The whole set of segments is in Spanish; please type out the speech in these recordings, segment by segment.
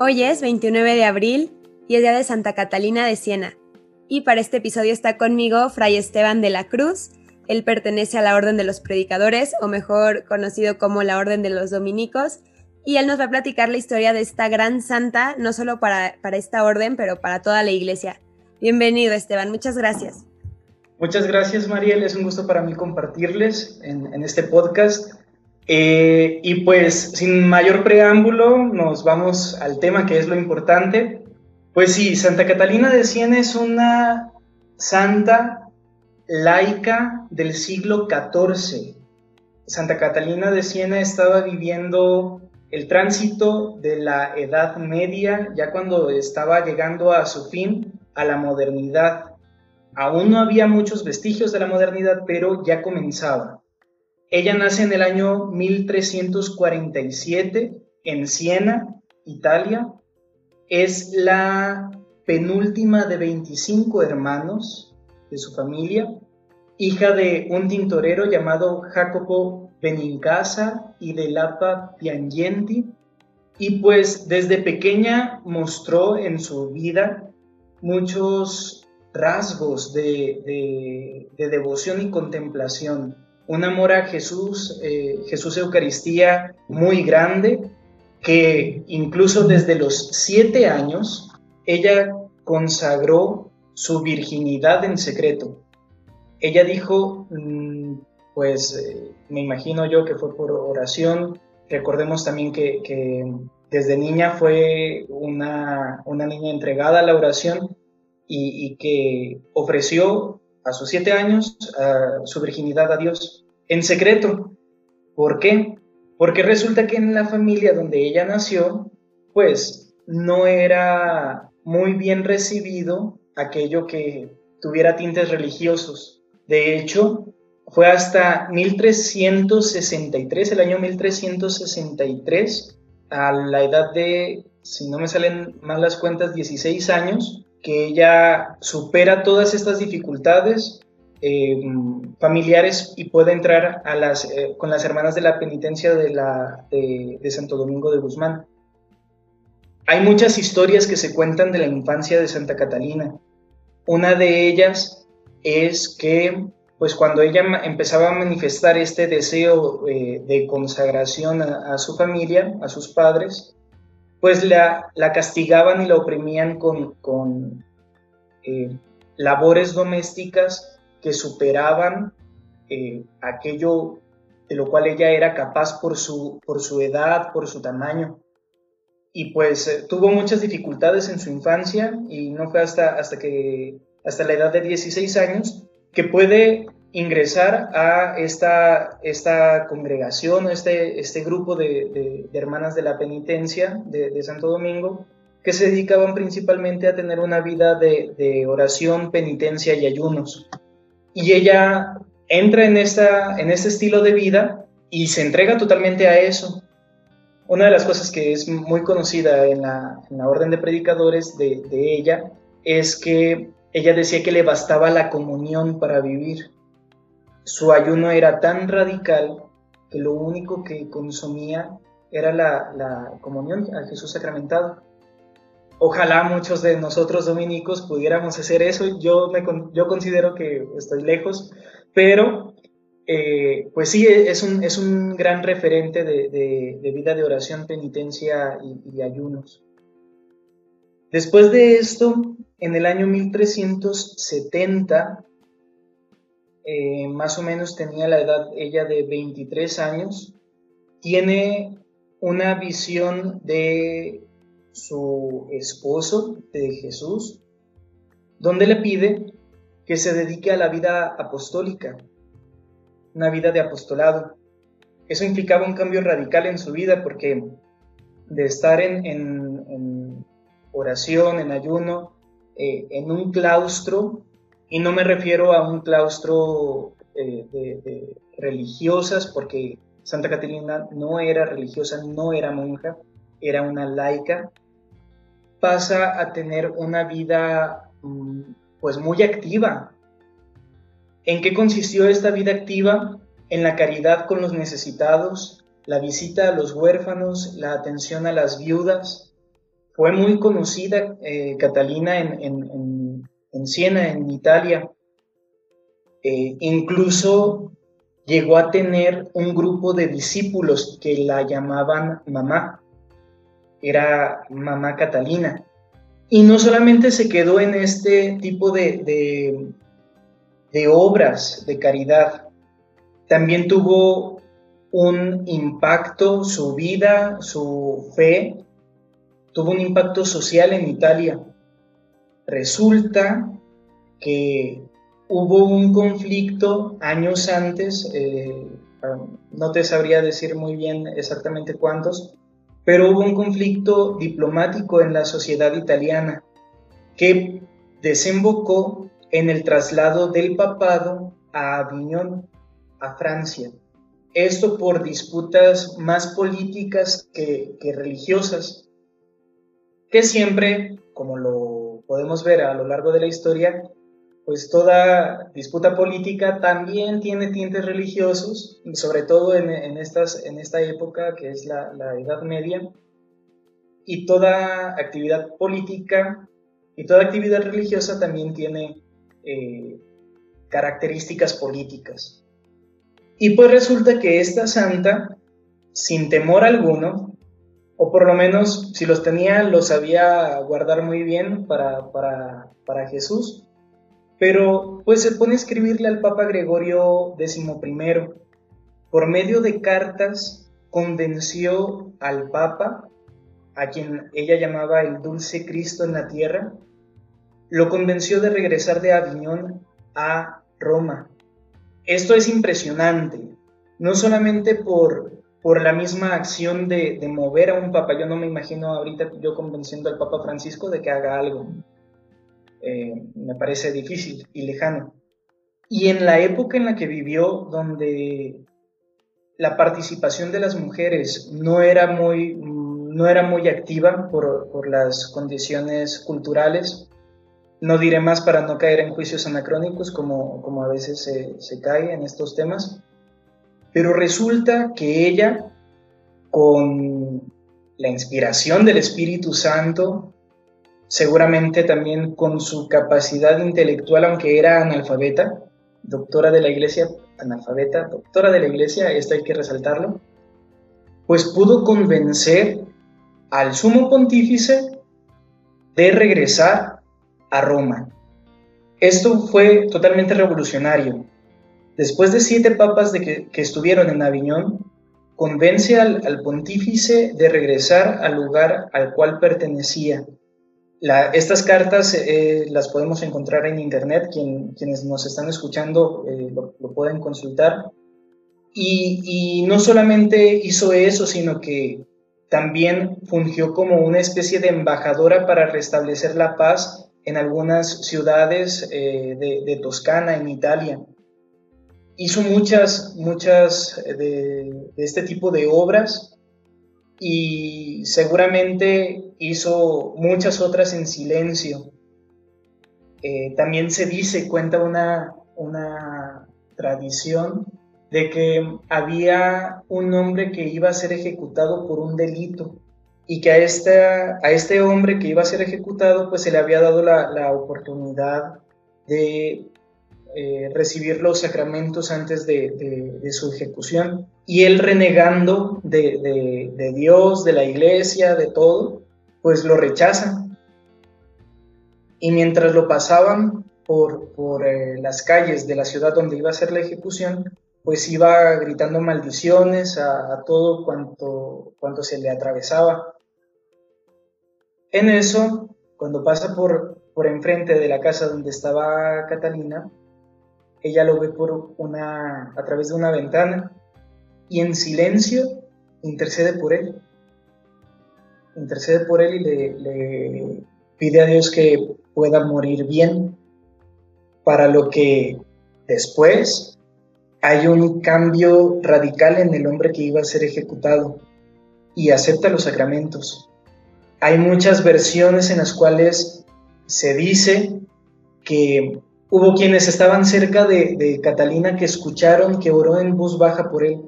Hoy es 29 de abril y es día de Santa Catalina de Siena. Y para este episodio está conmigo Fray Esteban de la Cruz. Él pertenece a la Orden de los Predicadores, o mejor conocido como la Orden de los Dominicos. Y él nos va a platicar la historia de esta gran santa, no solo para, para esta orden, pero para toda la iglesia. Bienvenido, Esteban. Muchas gracias. Muchas gracias, Mariel. Es un gusto para mí compartirles en, en este podcast. Eh, y pues sin mayor preámbulo, nos vamos al tema que es lo importante. Pues sí, Santa Catalina de Siena es una santa laica del siglo XIV. Santa Catalina de Siena estaba viviendo el tránsito de la Edad Media, ya cuando estaba llegando a su fin, a la modernidad. Aún no había muchos vestigios de la modernidad, pero ya comenzaba. Ella nace en el año 1347 en Siena, Italia. Es la penúltima de 25 hermanos de su familia, hija de un tintorero llamado Jacopo Benincasa y de Lapa Piangenti, y pues desde pequeña mostró en su vida muchos rasgos de, de devoción y contemplación un amor a Jesús, eh, Jesús Eucaristía muy grande, que incluso desde los siete años ella consagró su virginidad en secreto. Ella dijo, mm, pues eh, me imagino yo que fue por oración, recordemos también que, desde niña fue una, niña entregada a la oración y que ofreció a sus siete años su virginidad a Dios en secreto. ¿Por qué? Porque resulta que en la familia donde ella nació, pues no era muy bien recibido aquello que tuviera tintes religiosos. De hecho, fue hasta 1363, el año 1363, a la edad de, si no me salen mal las cuentas, 16 años, que ella supera todas estas dificultades, eh, familiares y puede entrar a las, eh, con las hermanas de la penitencia de, la, de, Santo Domingo de Guzmán. Hay muchas historias que se cuentan de la infancia de Santa Catalina. Una de ellas es que, pues cuando ella empezaba a manifestar este deseo eh, de consagración a, su familia, a sus padres, pues la, la castigaban y la oprimían con, con labores domésticas que superaban eh, aquello de lo cual ella era capaz por su, por su edad, por su tamaño. Y pues eh, tuvo muchas dificultades en su infancia y no fue hasta, hasta, que, hasta la edad de 16 años que puede ingresar a esta, esta congregación, este, este grupo de, hermanas de la penitencia de, de, Santo Domingo, que se dedicaban principalmente a tener una vida de oración, penitencia y ayunos y ella entra en, esta, en este estilo de vida y se entrega totalmente a eso. Una de las cosas que es muy conocida en la, orden de predicadores de, ella es que ella decía que le bastaba la comunión para vivir. Su ayuno era tan radical que lo único que consumía era la, comunión al Jesús sacramentado. Ojalá muchos de nosotros dominicos pudiéramos hacer eso. Yo, yo considero que estoy lejos, pero eh, pues sí, es un gran referente de, vida de oración, penitencia y, ayunos. Después de esto, en el año 1370, eh, más o menos tenía la edad ella de 23 años, tiene una visión de su esposo de Jesús, donde le pide que se dedique a la vida apostólica, una vida de apostolado. Eso implicaba un cambio radical en su vida porque de estar en, oración, en ayuno, eh, en un claustro, y no me refiero a un claustro eh, de religiosas, porque Santa Catalina no era religiosa, no era monja, era una laica, pasa a tener una vida mm, pues muy activa. ¿En qué consistió esta vida activa? En la caridad con los necesitados, la visita a los huérfanos, la atención a las viudas. fue muy conocida eh, Catalina en, en, Siena, en Italia. Eh, incluso llegó a tener un grupo de discípulos que la llamaban mamá. Era mamá Catalina. Y no solamente se quedó en este tipo de, de obras de caridad, también tuvo un impacto, su vida, su fe, tuvo un impacto social en Italia. Resulta que hubo un conflicto años antes, eh, no te sabría decir muy bien exactamente cuántos, pero hubo un conflicto diplomático en la sociedad italiana que desembocó en el traslado del papado a Aviñón, a Francia. Esto por disputas más políticas que, religiosas, que siempre, como lo podemos ver a lo largo de la historia, pues toda disputa política también tiene tintes religiosos, sobre todo en, estas, en esta época que es la, Edad Media, y toda actividad política y toda actividad religiosa también tiene eh, características políticas. Y pues resulta que esta santa, sin temor alguno, o por lo menos si los tenía, los sabía guardar muy bien para, para, para Jesús, pero pues se pone a escribirle al Papa Gregorio XI. Por medio de cartas convenció al Papa, a quien ella llamaba el dulce Cristo en la tierra, lo convenció de regresar de Aviñón a Roma. Esto es impresionante, no solamente por, por la misma acción de, mover a un papa. Yo no me imagino ahorita yo convenciendo al Papa Francisco de que haga algo. Eh, me parece difícil y lejano. Y en la época en la que vivió, donde la participación de las mujeres no era muy, no era muy activa por, por las condiciones culturales, no diré más para no caer en juicios anacrónicos como, como a veces se, cae en estos temas, pero resulta que ella, con la inspiración del Espíritu Santo, seguramente también con su capacidad intelectual, aunque era analfabeta, doctora de la iglesia, analfabeta, doctora de la iglesia, esto hay que resaltarlo, pues pudo convencer al sumo pontífice de regresar a Roma. Esto fue totalmente revolucionario. Después de siete papas que, estuvieron en Aviñón, convence al, pontífice de regresar al lugar al cual pertenecía. estas cartas eh, las podemos encontrar en internet, quienes nos están escuchando eh, lo, pueden consultar. Y, y no solamente hizo eso, sino que también fungió como una especie de embajadora para restablecer la paz en algunas ciudades eh, de, Toscana, en Italia. Hizo muchas, muchas de, este tipo de obras y seguramente hizo muchas otras en silencio. Eh, también se dice, cuenta una, una tradición de que había un hombre que iba a ser ejecutado por un delito y que a, a este hombre que iba a ser ejecutado pues se le había dado la, oportunidad de eh, recibir los sacramentos antes de, su ejecución y él renegando de, Dios, de la iglesia, de todo, pues lo rechazan. Y mientras lo pasaban por, eh, las calles de la ciudad donde iba a ser la ejecución, pues iba gritando maldiciones a, todo cuanto, se le atravesaba. En eso, cuando pasa por enfrente de la casa donde estaba Catalina, ella lo ve por una, a través de una ventana y en silencio intercede por él. Intercede por él y le, le pide a Dios que pueda morir bien, para lo que después hay un cambio radical en el hombre que iba a ser ejecutado y acepta los sacramentos hay muchas versiones en las cuales se dice que hubo quienes estaban cerca de, Catalina que escucharon que oró en voz baja por él.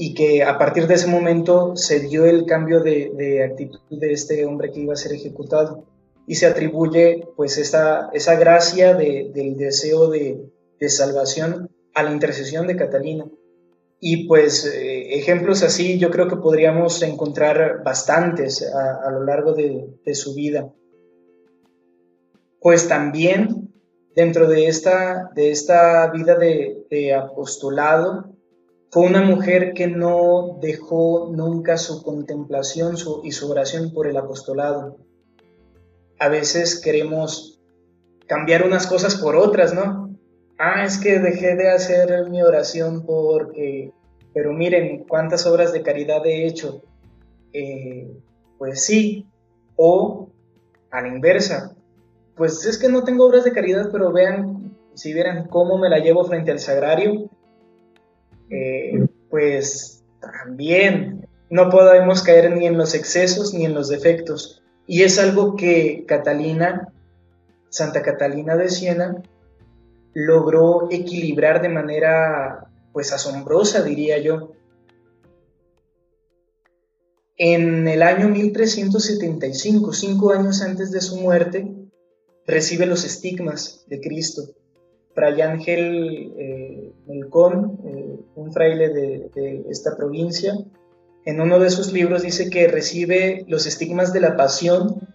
y que a partir de ese momento se dio el cambio de, actitud de este hombre que iba a ser ejecutado y se atribuye pues esa, esa gracia del deseo de, salvación a la intercesión de Catalina. Y pues eh, ejemplos así yo creo que podríamos encontrar bastantes a, lo largo de, su vida. Pues también dentro de esta, de esta vida de, apostolado, fue una mujer que no dejó nunca su contemplación y su oración por el apostolado. A veces queremos cambiar unas cosas por otras, ¿no? Ah, es que dejé de hacer mi oración porque, pero miren cuántas obras de caridad he hecho. Eh, pues sí, o a la inversa, pues es que no tengo obras de caridad, pero vean, si vieran cómo me la llevo frente al sagrario, eh, pues también no podemos caer ni en los excesos ni en los defectos. Y es algo que Catalina, Santa Catalina de Siena, logró equilibrar de manera pues asombrosa, diría yo. En el año 1375, cinco años antes de su muerte, recibe los estigmas de Cristo. Fray Ángel eh, Melcón, eh, un fraile de, esta provincia, en uno de sus libros dice que recibe los estigmas de la pasión,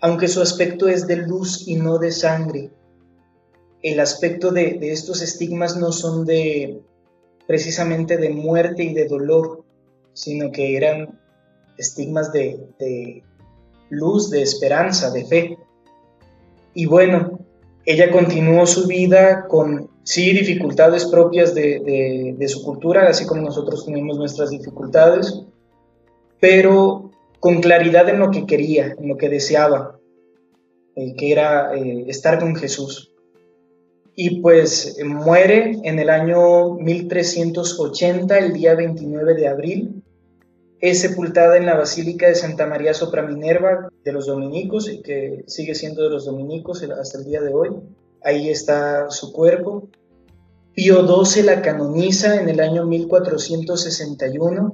aunque su aspecto es de luz y no de sangre. El aspecto de, estos estigmas no son de precisamente de muerte y de dolor, sino que eran estigmas de, de luz, de esperanza, de fe. Y bueno, ella continuó su vida con, sí, dificultades propias de, su cultura, así como nosotros tenemos nuestras dificultades, pero con claridad en lo que quería, en lo que deseaba, eh, que era eh, estar con Jesús. Y pues muere en el año 1380, el día 29 de abril, es sepultada en la Basílica de Santa María Sopra Minerva de los dominicos, y que sigue siendo de los dominicos hasta el día de hoy. Ahí está su cuerpo. Pío XII la canoniza en el año 1461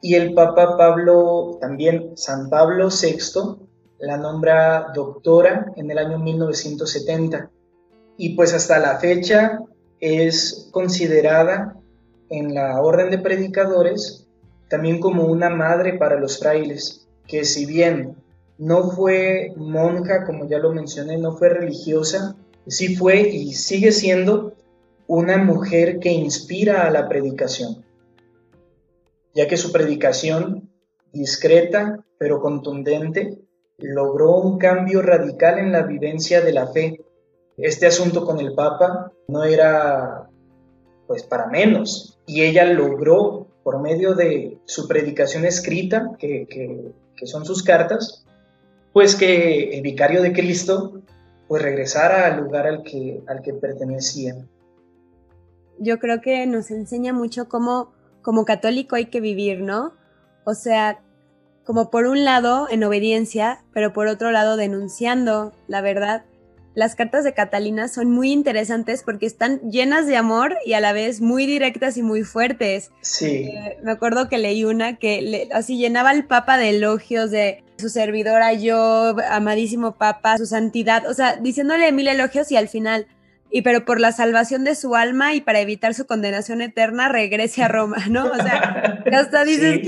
y el Papa Pablo, también San Pablo VI, la nombra doctora en el año 1970. Y pues hasta la fecha es considerada en la orden de predicadores también como una madre para los frailes, que si bien no fue monja, como ya lo mencioné, no fue religiosa, sí fue y sigue siendo una mujer que inspira a la predicación, ya que su predicación, discreta pero contundente, logró un cambio radical en la vivencia de la fe. Este asunto con el Papa no era pues para menos, y ella logró por medio de su predicación escrita, que, son sus cartas, pues que el vicario de Cristo pues regresara al lugar al que, al que pertenecía. Yo creo que nos enseña mucho cómo como católico hay que vivir, ¿no? O sea, como por un lado en obediencia, pero por otro lado denunciando la verdad las cartas de Catalina son muy interesantes porque están llenas de amor y a la vez muy directas y muy fuertes. Sí. Eh, me acuerdo que leí una que así llenaba al Papa de elogios de su servidora yo, amadísimo Papa, su santidad, o sea, diciéndole mil elogios y al final, y pero por la salvación de su alma y para evitar su condenación eterna, regrese a Roma, ¿no? O sea, hasta dices,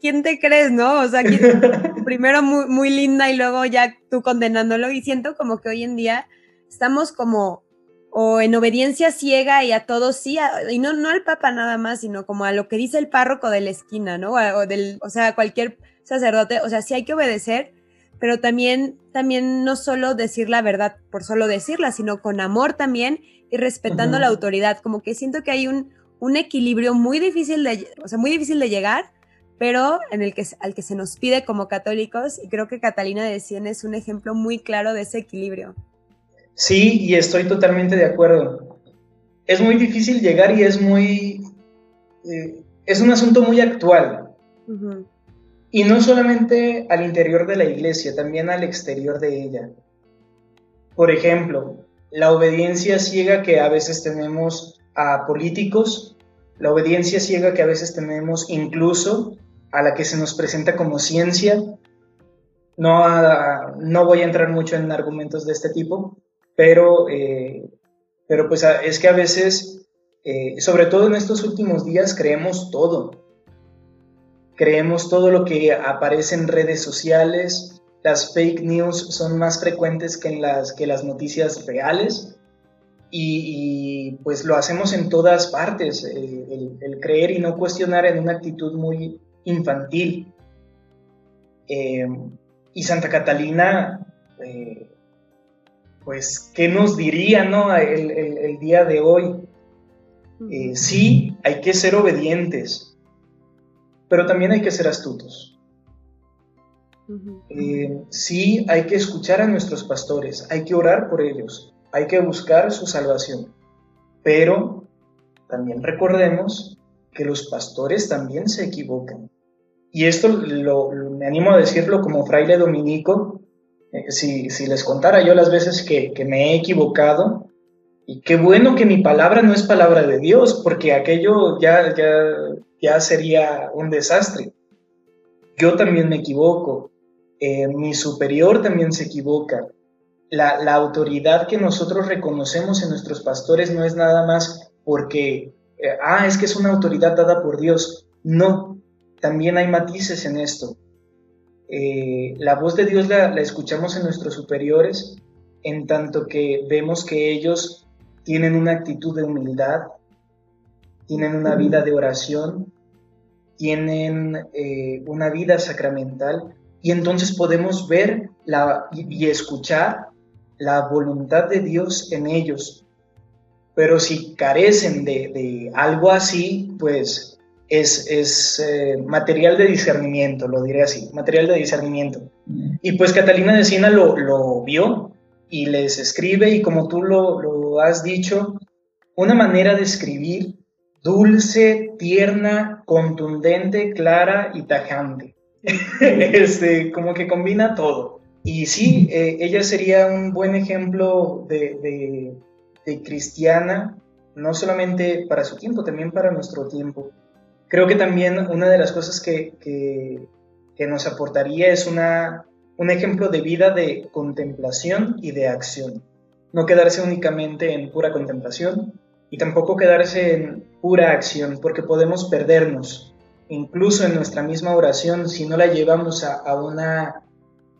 ¿quién te crees, no? O sea, primero muy, muy linda y luego ya tú condenándolo y siento como que hoy en día estamos como o en obediencia ciega y a todos sí, y no, no al Papa nada más, sino como a lo que dice el párroco de la esquina, ¿no? O, del, o sea, cualquier sacerdote, o sea, sí hay que obedecer, pero también, también no solo decir la verdad por solo decirla, sino con amor también y respetando la autoridad. Como que siento que hay un, un equilibrio muy difícil de, o sea, muy difícil de llegar, pero en el que, al que se nos pide como católicos, y creo que Catalina de Cien es un ejemplo muy claro de ese equilibrio. Sí, y estoy totalmente de acuerdo. Es muy difícil llegar y es muy... Eh, es un asunto muy actual. Y no solamente al interior de la iglesia, también al exterior de ella. Por ejemplo, la obediencia ciega que a veces tenemos a políticos la obediencia ciega que a veces tenemos, incluso a la que se nos presenta como ciencia. No, no voy a entrar mucho en argumentos de este tipo, pero, eh, pero pues es que a veces, eh, sobre todo en estos últimos días, creemos todo. Creemos todo lo que aparece en redes sociales, las fake news son más frecuentes que, en las, que las noticias reales y, pues lo hacemos en todas partes, eh, el, creer y no cuestionar en una actitud muy infantil. Eh, y Santa Catalina, eh, pues, ¿qué nos diría no? el, día de hoy? sí, hay que ser obedientes, pero también hay que ser astutos. sí, hay que escuchar a nuestros pastores, hay que orar por ellos, hay que buscar su salvación. Pero también recordemos que los pastores también se equivocan. Y esto lo, me animo a decirlo como fraile dominico, eh, si, les contara yo las veces que, me he equivocado, y qué bueno que mi palabra no es palabra de Dios, porque aquello ya, ya, ya sería un desastre. Yo también me equivoco, eh, mi superior también se equivoca, la, autoridad que nosotros reconocemos en nuestros pastores no es nada más porque, eh, ah, es que es una autoridad dada por Dios. No, también hay matices en esto. Eh, la voz de Dios la, escuchamos en nuestros superiores en tanto que vemos que ellos tienen una actitud de humildad, tienen una vida de oración, tienen eh, una vida sacramental y entonces podemos ver la, y escuchar la voluntad de Dios en ellos. Pero si carecen de, algo así, pues es, eh, material de discernimiento, lo diré así, material de discernimiento. Y pues Catalina de Siena lo, vio y les escribe y como tú lo, lo has dicho, una manera de escribir dulce, tierna, contundente, clara y tajante. este, como que combina todo. Y sí, eh, ella sería un buen ejemplo de, cristiana, no solamente para su tiempo, también para nuestro tiempo. Creo que también una de las cosas que, nos aportaría es una, un ejemplo de vida de contemplación y de acción. No quedarse únicamente en pura contemplación y tampoco quedarse en pura acción, porque podemos perdernos, incluso en nuestra misma oración, si no la llevamos a una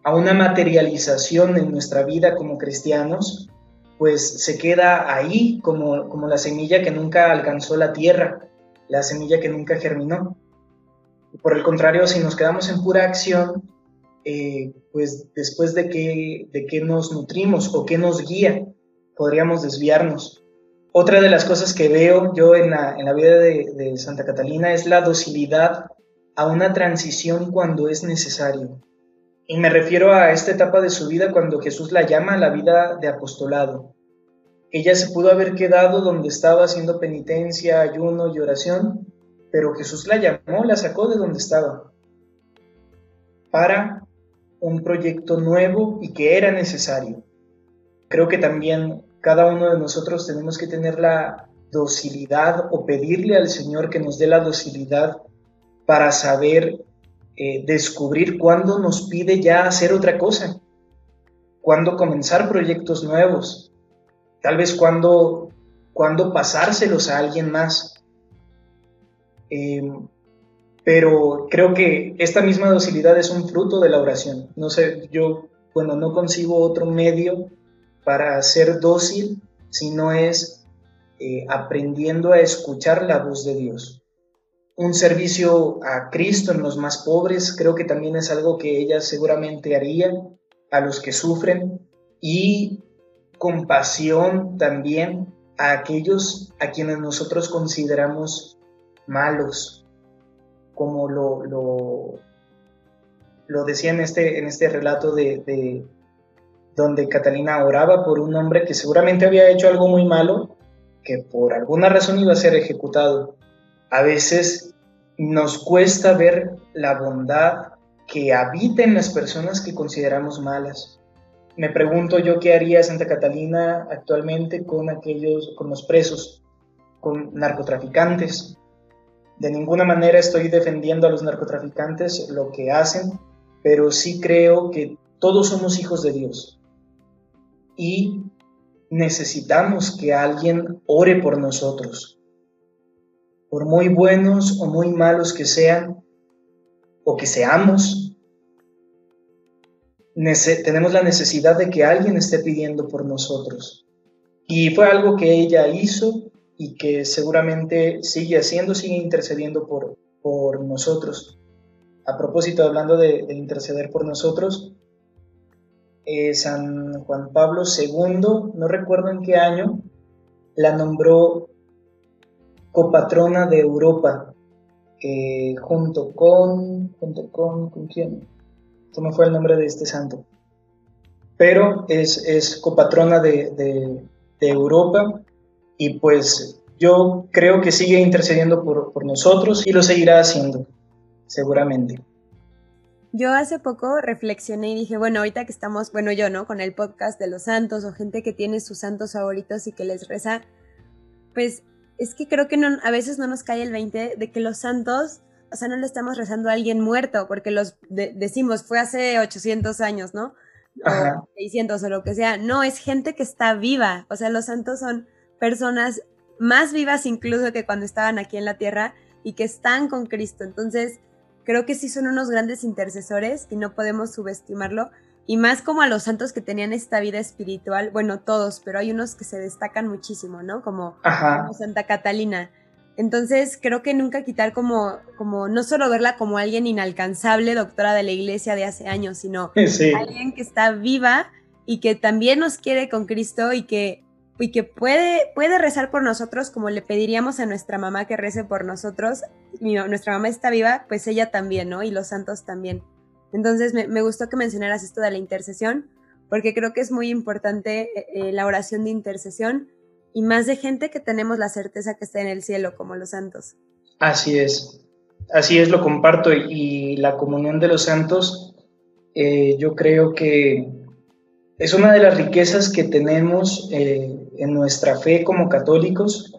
a una materialización en nuestra vida como cristianos, pues se queda ahí como, como la semilla que nunca alcanzó la tierra, la semilla que nunca germinó. Por el contrario, si nos quedamos en pura acción, eh, pues después de qué, de qué nos nutrimos o qué nos guía, podríamos desviarnos. Otra de las cosas que veo yo en la, en la vida de, de Santa Catalina es la docilidad a una transición cuando es necesario. Y me refiero a esta etapa de su vida cuando Jesús la llama a la vida de apostolado. Ella se pudo haber quedado donde estaba haciendo penitencia, ayuno y oración, pero Jesús la llamó, la sacó de donde estaba para un proyecto nuevo y que era necesario. Creo que también cada uno de nosotros tenemos que tener la docilidad o pedirle al Señor que nos dé la docilidad para saber eh, descubrir cuándo nos pide ya hacer otra cosa, cuándo comenzar proyectos nuevos, tal vez cuándo, cuándo pasárselos a alguien más. Em, pero creo que esta misma docilidad es un fruto de la oración. No sé, yo, bueno, no concibo otro medio para ser dócil si no es eh, aprendiendo a escuchar la voz de Dios. Un servicio a Cristo en los más pobres, creo que también es algo que ella seguramente haría a los que sufren y compasión también a aquellos a quienes nosotros consideramos malos, como lo, lo, decía en este, en este relato de donde Catalina oraba por un hombre que seguramente había hecho algo muy malo, que por alguna razón iba a ser ejecutado a veces nos cuesta ver la bondad que habita en las personas que consideramos malas. Me pregunto yo qué haría Santa Catalina actualmente con aquellos, con los presos, con narcotraficantes, de ninguna manera estoy defendiendo a los narcotraficantes, lo que hacen, pero sí creo que todos somos hijos de Dios. Y necesitamos que alguien ore por nosotros. Por muy buenos o muy malos que sean, o que seamos, tenemos la necesidad de que alguien esté pidiendo por nosotros. Y fue algo que ella hizo y que seguramente sigue haciendo, sigue intercediendo por, por nosotros. A propósito, hablando de, interceder por nosotros, eh, San Juan Pablo II, no recuerdo en qué año, la nombró copatrona de Europa, eh, junto con, junto con, ¿con quién? ¿Cómo fue el nombre de este santo? Pero es, es copatrona de, de, de Europa y pues yo creo que sigue intercediendo por, por nosotros y lo seguirá haciendo, seguramente. Yo hace poco reflexioné y dije, bueno, ahorita que estamos, bueno, yo, ¿no? Con el podcast de los santos o gente que tiene sus santos favoritos y que les reza, pues es que creo que no, a veces no nos cae el 20 de que los santos, o sea, no le estamos rezando a alguien muerto, porque los decimos, fue hace 800 años, ¿no? o 600 o lo que sea. No, es gente que está viva. O sea, los santos son personas más vivas incluso que cuando estaban aquí en la tierra y que están con Cristo. Entonces, creo que sí son unos grandes intercesores y no podemos subestimarlo. Y más como a los santos que tenían esta vida espiritual, bueno, todos, pero hay unos que se destacan muchísimo, ¿no? Como, como Santa Catalina. Entonces, creo que nunca quitar como, como, no solo verla como alguien inalcanzable, doctora de la iglesia de hace años, sino alguien que está viva y que también nos quiere con Cristo y que, y que puede, puede rezar por nosotros como le pediríamos a nuestra mamá que rece por nosotros. nuestra mamá está viva, pues ella también, ¿no? Y los santos también. Entonces, me, me gustó que mencionaras esto de la intercesión, porque creo que es muy importante eh, eh, la oración de intercesión y más de gente que tenemos la certeza que está en el cielo, como los santos. Así es, así es, lo comparto. Y la comunión de los santos, eh, yo creo que es una de las riquezas que tenemos eh, en nuestra fe como católicos.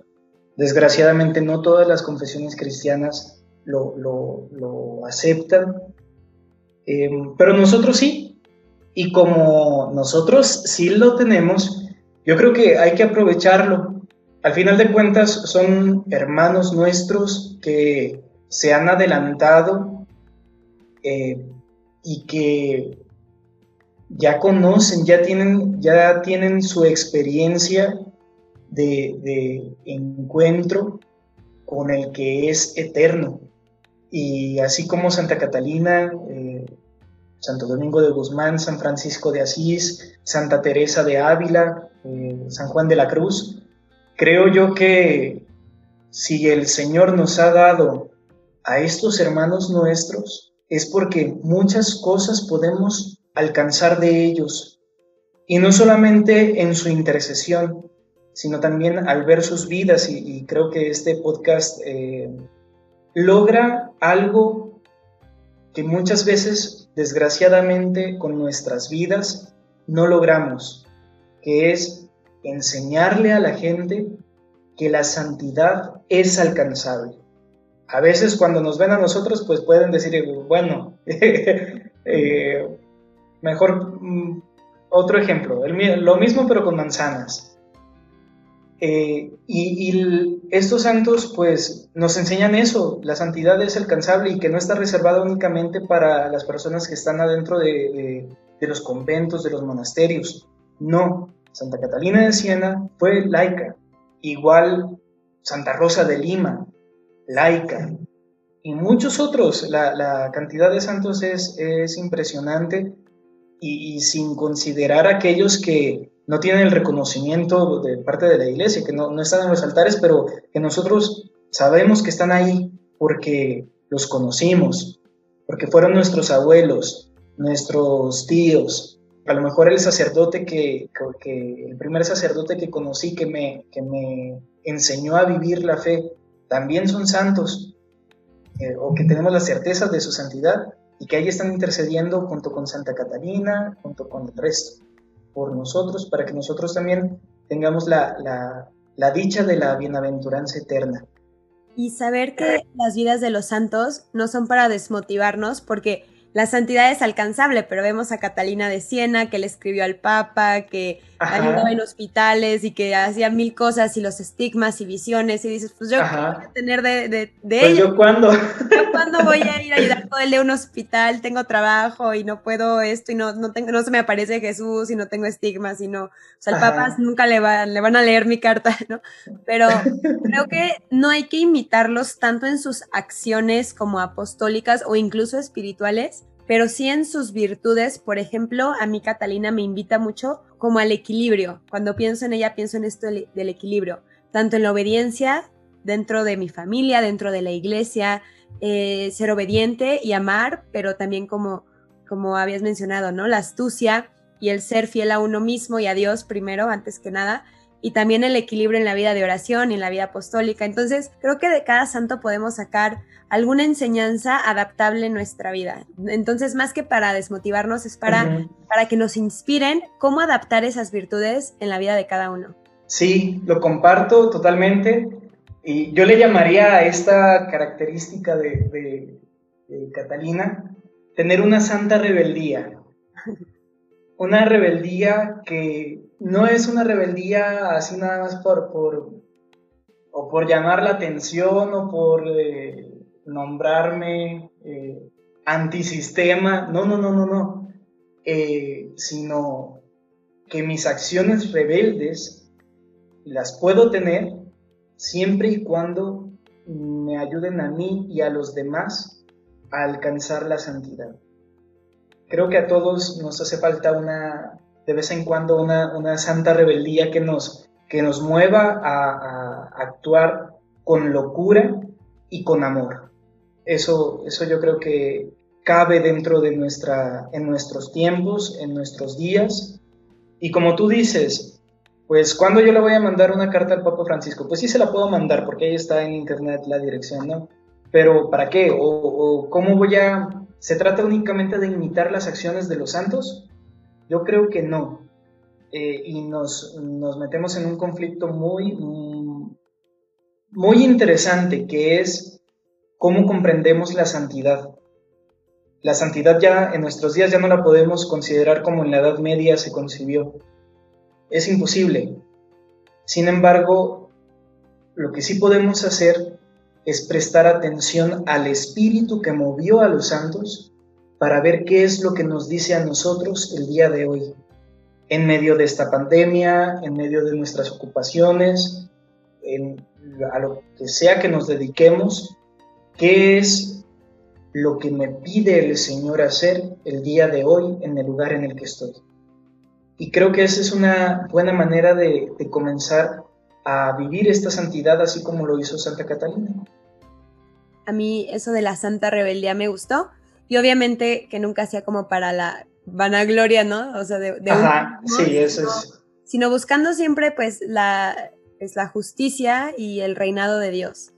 Desgraciadamente no todas las confesiones cristianas lo, lo, aceptan, eh, pero nosotros sí. Y como nosotros sí lo tenemos, yo creo que hay que aprovecharlo. Al final de cuentas son hermanos nuestros que se han adelantado eh, y que ya conocen, ya tienen, ya tienen su experiencia de, encuentro con el que es eterno. Y así como Santa Catalina, eh, Santo Domingo de Guzmán, San Francisco de Asís, Santa Teresa de Ávila, eh, San Juan de la Cruz. Creo yo que si el Señor nos ha dado a estos hermanos nuestros, es porque muchas cosas podemos alcanzar de ellos. Y no solamente en su intercesión, sino también al ver sus vidas. Y, creo que este podcast eh, logra algo que muchas veces, desgraciadamente, con nuestras vidas no logramos que es enseñarle a la gente que la santidad es alcanzable. A veces cuando nos ven a nosotros, pues pueden decir, bueno, eh, mejor mm, otro ejemplo, lo mismo pero con manzanas. Eh, y, estos santos pues nos enseñan eso, la santidad es alcanzable y que no está reservada únicamente para las personas que están adentro de los conventos, de los monasterios, no, Santa Catalina de Siena fue laica, igual Santa Rosa de Lima, laica, y muchos otros. La, cantidad de santos es, es impresionante y, sin considerar aquellos que no tienen el reconocimiento de parte de la iglesia, que no, no están en los altares, pero que nosotros sabemos que están ahí porque los conocimos, porque fueron nuestros abuelos, nuestros tíos, a lo mejor el sacerdote que, el primer sacerdote que conocí que me, que me enseñó a vivir la fe, también son santos, eh, o que tenemos la certeza de su santidad, y que ahí están intercediendo junto con Santa Catalina, junto con el resto, por nosotros, para que nosotros también tengamos la, la dicha de la bienaventuranza eterna. y saber que las vidas de los santos no son para desmotivarnos, porque la santidad es alcanzable, pero vemos a Catalina de Siena que le escribió al Papa, que ayudaba en hospitales y que hacía mil cosas y los estigmas y visiones y dices, pues yo ¿qué voy a tener de, de, de pues yo cuándo. Yo cuándo voy a ir a ayudar todo el día a un hospital, tengo trabajo y no puedo esto y no, no, tengo, no se me aparece Jesús y no tengo estigmas y no, o sea, al Papa nunca le, va, le van a leer mi carta, ¿no? Pero creo que no hay que imitarlos tanto en sus acciones como apostólicas o incluso espirituales, pero sí en sus virtudes. Por ejemplo, a mí Catalina me invita mucho como al equilibrio. Cuando pienso en ella, pienso en esto del, equilibrio, tanto en la obediencia dentro de mi familia, dentro de la iglesia, eh, ser obediente y amar, pero también como, como habías mencionado, ¿no? La astucia y el ser fiel a uno mismo y a Dios primero, antes que nada, y también el equilibrio en la vida de oración y en la vida apostólica. Entonces, creo que de cada santo podemos sacar alguna enseñanza adaptable en nuestra vida. Entonces, más que para desmotivarnos, es para, para que nos inspiren cómo adaptar esas virtudes en la vida de cada uno. Sí, lo comparto totalmente. Y yo le llamaría a esta característica de, de Catalina tener una santa rebeldía. Una rebeldía que no es una rebeldía así nada más por, por o por llamar la atención o por eh, nombrarme eh, antisistema, no, no, no, no, no, eh, sino que mis acciones rebeldes las puedo tener siempre y cuando me ayuden a mí y a los demás a alcanzar la santidad. Creo que a todos nos hace falta una, de vez en cuando, una, santa rebeldía que nos, que nos mueva a, a actuar con locura y con amor. Eso, eso yo creo que cabe dentro de nuestra, en nuestros tiempos, en nuestros días. Y como tú dices, pues cuando yo le voy a mandar una carta al Papa Francisco, pues sí se la puedo mandar porque ahí está en internet la dirección, ¿no? Pero ¿para qué? ¿O, cómo voy a... ¿Se trata únicamente de imitar las acciones de los santos? Yo creo que no. Eh, y nos, nos, metemos en un conflicto muy, muy interesante que es ¿Cómo comprendemos la santidad? La santidad ya en nuestros días ya no la podemos considerar como en la Edad Media se concibió. Es imposible. Sin embargo, lo que sí podemos hacer es prestar atención al espíritu que movió a los santos para ver qué es lo que nos dice a nosotros el día de hoy, en medio de esta pandemia, en medio de nuestras ocupaciones, a lo que sea que nos dediquemos, ¿Qué es lo que me pide el Señor hacer el día de hoy en el lugar en el que estoy? Y creo que esa es una buena manera de, comenzar a vivir esta santidad así como lo hizo Santa Catalina. A mí eso de la santa rebeldía me gustó y obviamente que nunca hacía como para la vanagloria, ¿no? O sea, de, Ajá, sí, eso es. Sino buscando siempre pues la, es la justicia y el reinado de Dios.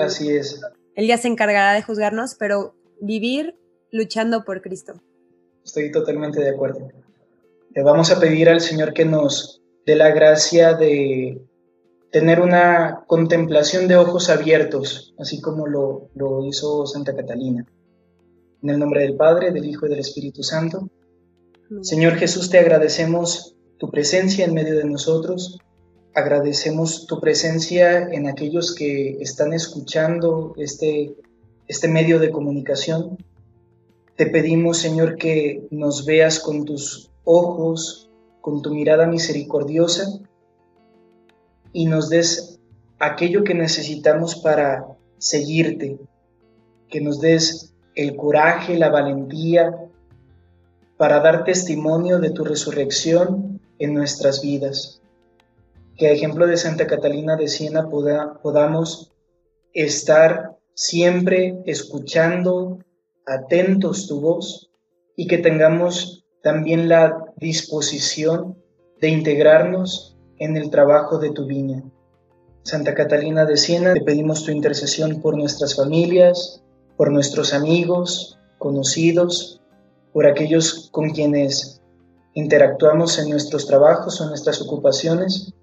Así es. Él ya se encargará de juzgarnos, pero vivir luchando por Cristo. Estoy totalmente de acuerdo. Le vamos a pedir al Señor que nos dé la gracia de tener una contemplación de ojos abiertos, así como lo, lo hizo Santa Catalina. En el nombre del Padre, del Hijo y del Espíritu Santo. Señor Jesús, te agradecemos tu presencia en medio de nosotros agradecemos tu presencia en aquellos que están escuchando este, este medio de comunicación. Te pedimos, Señor, que nos veas con tus ojos, con tu mirada misericordiosa y nos des aquello que necesitamos para seguirte, que nos des el coraje, la valentía para dar testimonio de tu resurrección en nuestras vidas que a ejemplo de Santa Catalina de Siena podamos estar siempre escuchando atentos tu voz y que tengamos también la disposición de integrarnos en el trabajo de tu viña. Santa Catalina de Siena, te pedimos tu intercesión por nuestras familias, por nuestros amigos, conocidos, por aquellos con quienes interactuamos en nuestros trabajos o en nuestras ocupaciones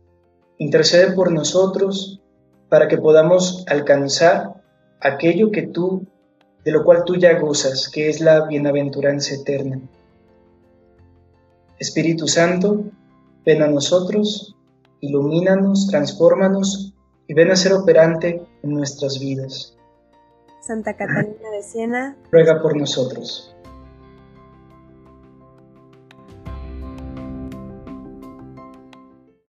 Intercede por nosotros para que podamos alcanzar aquello que tú, de lo cual tú ya gozas, que es la bienaventuranza eterna. Espíritu Santo, ven a nosotros, ilumínanos, transfórmanos y ven a ser operante en nuestras vidas. Santa Catalina de Siena, ruega por nosotros.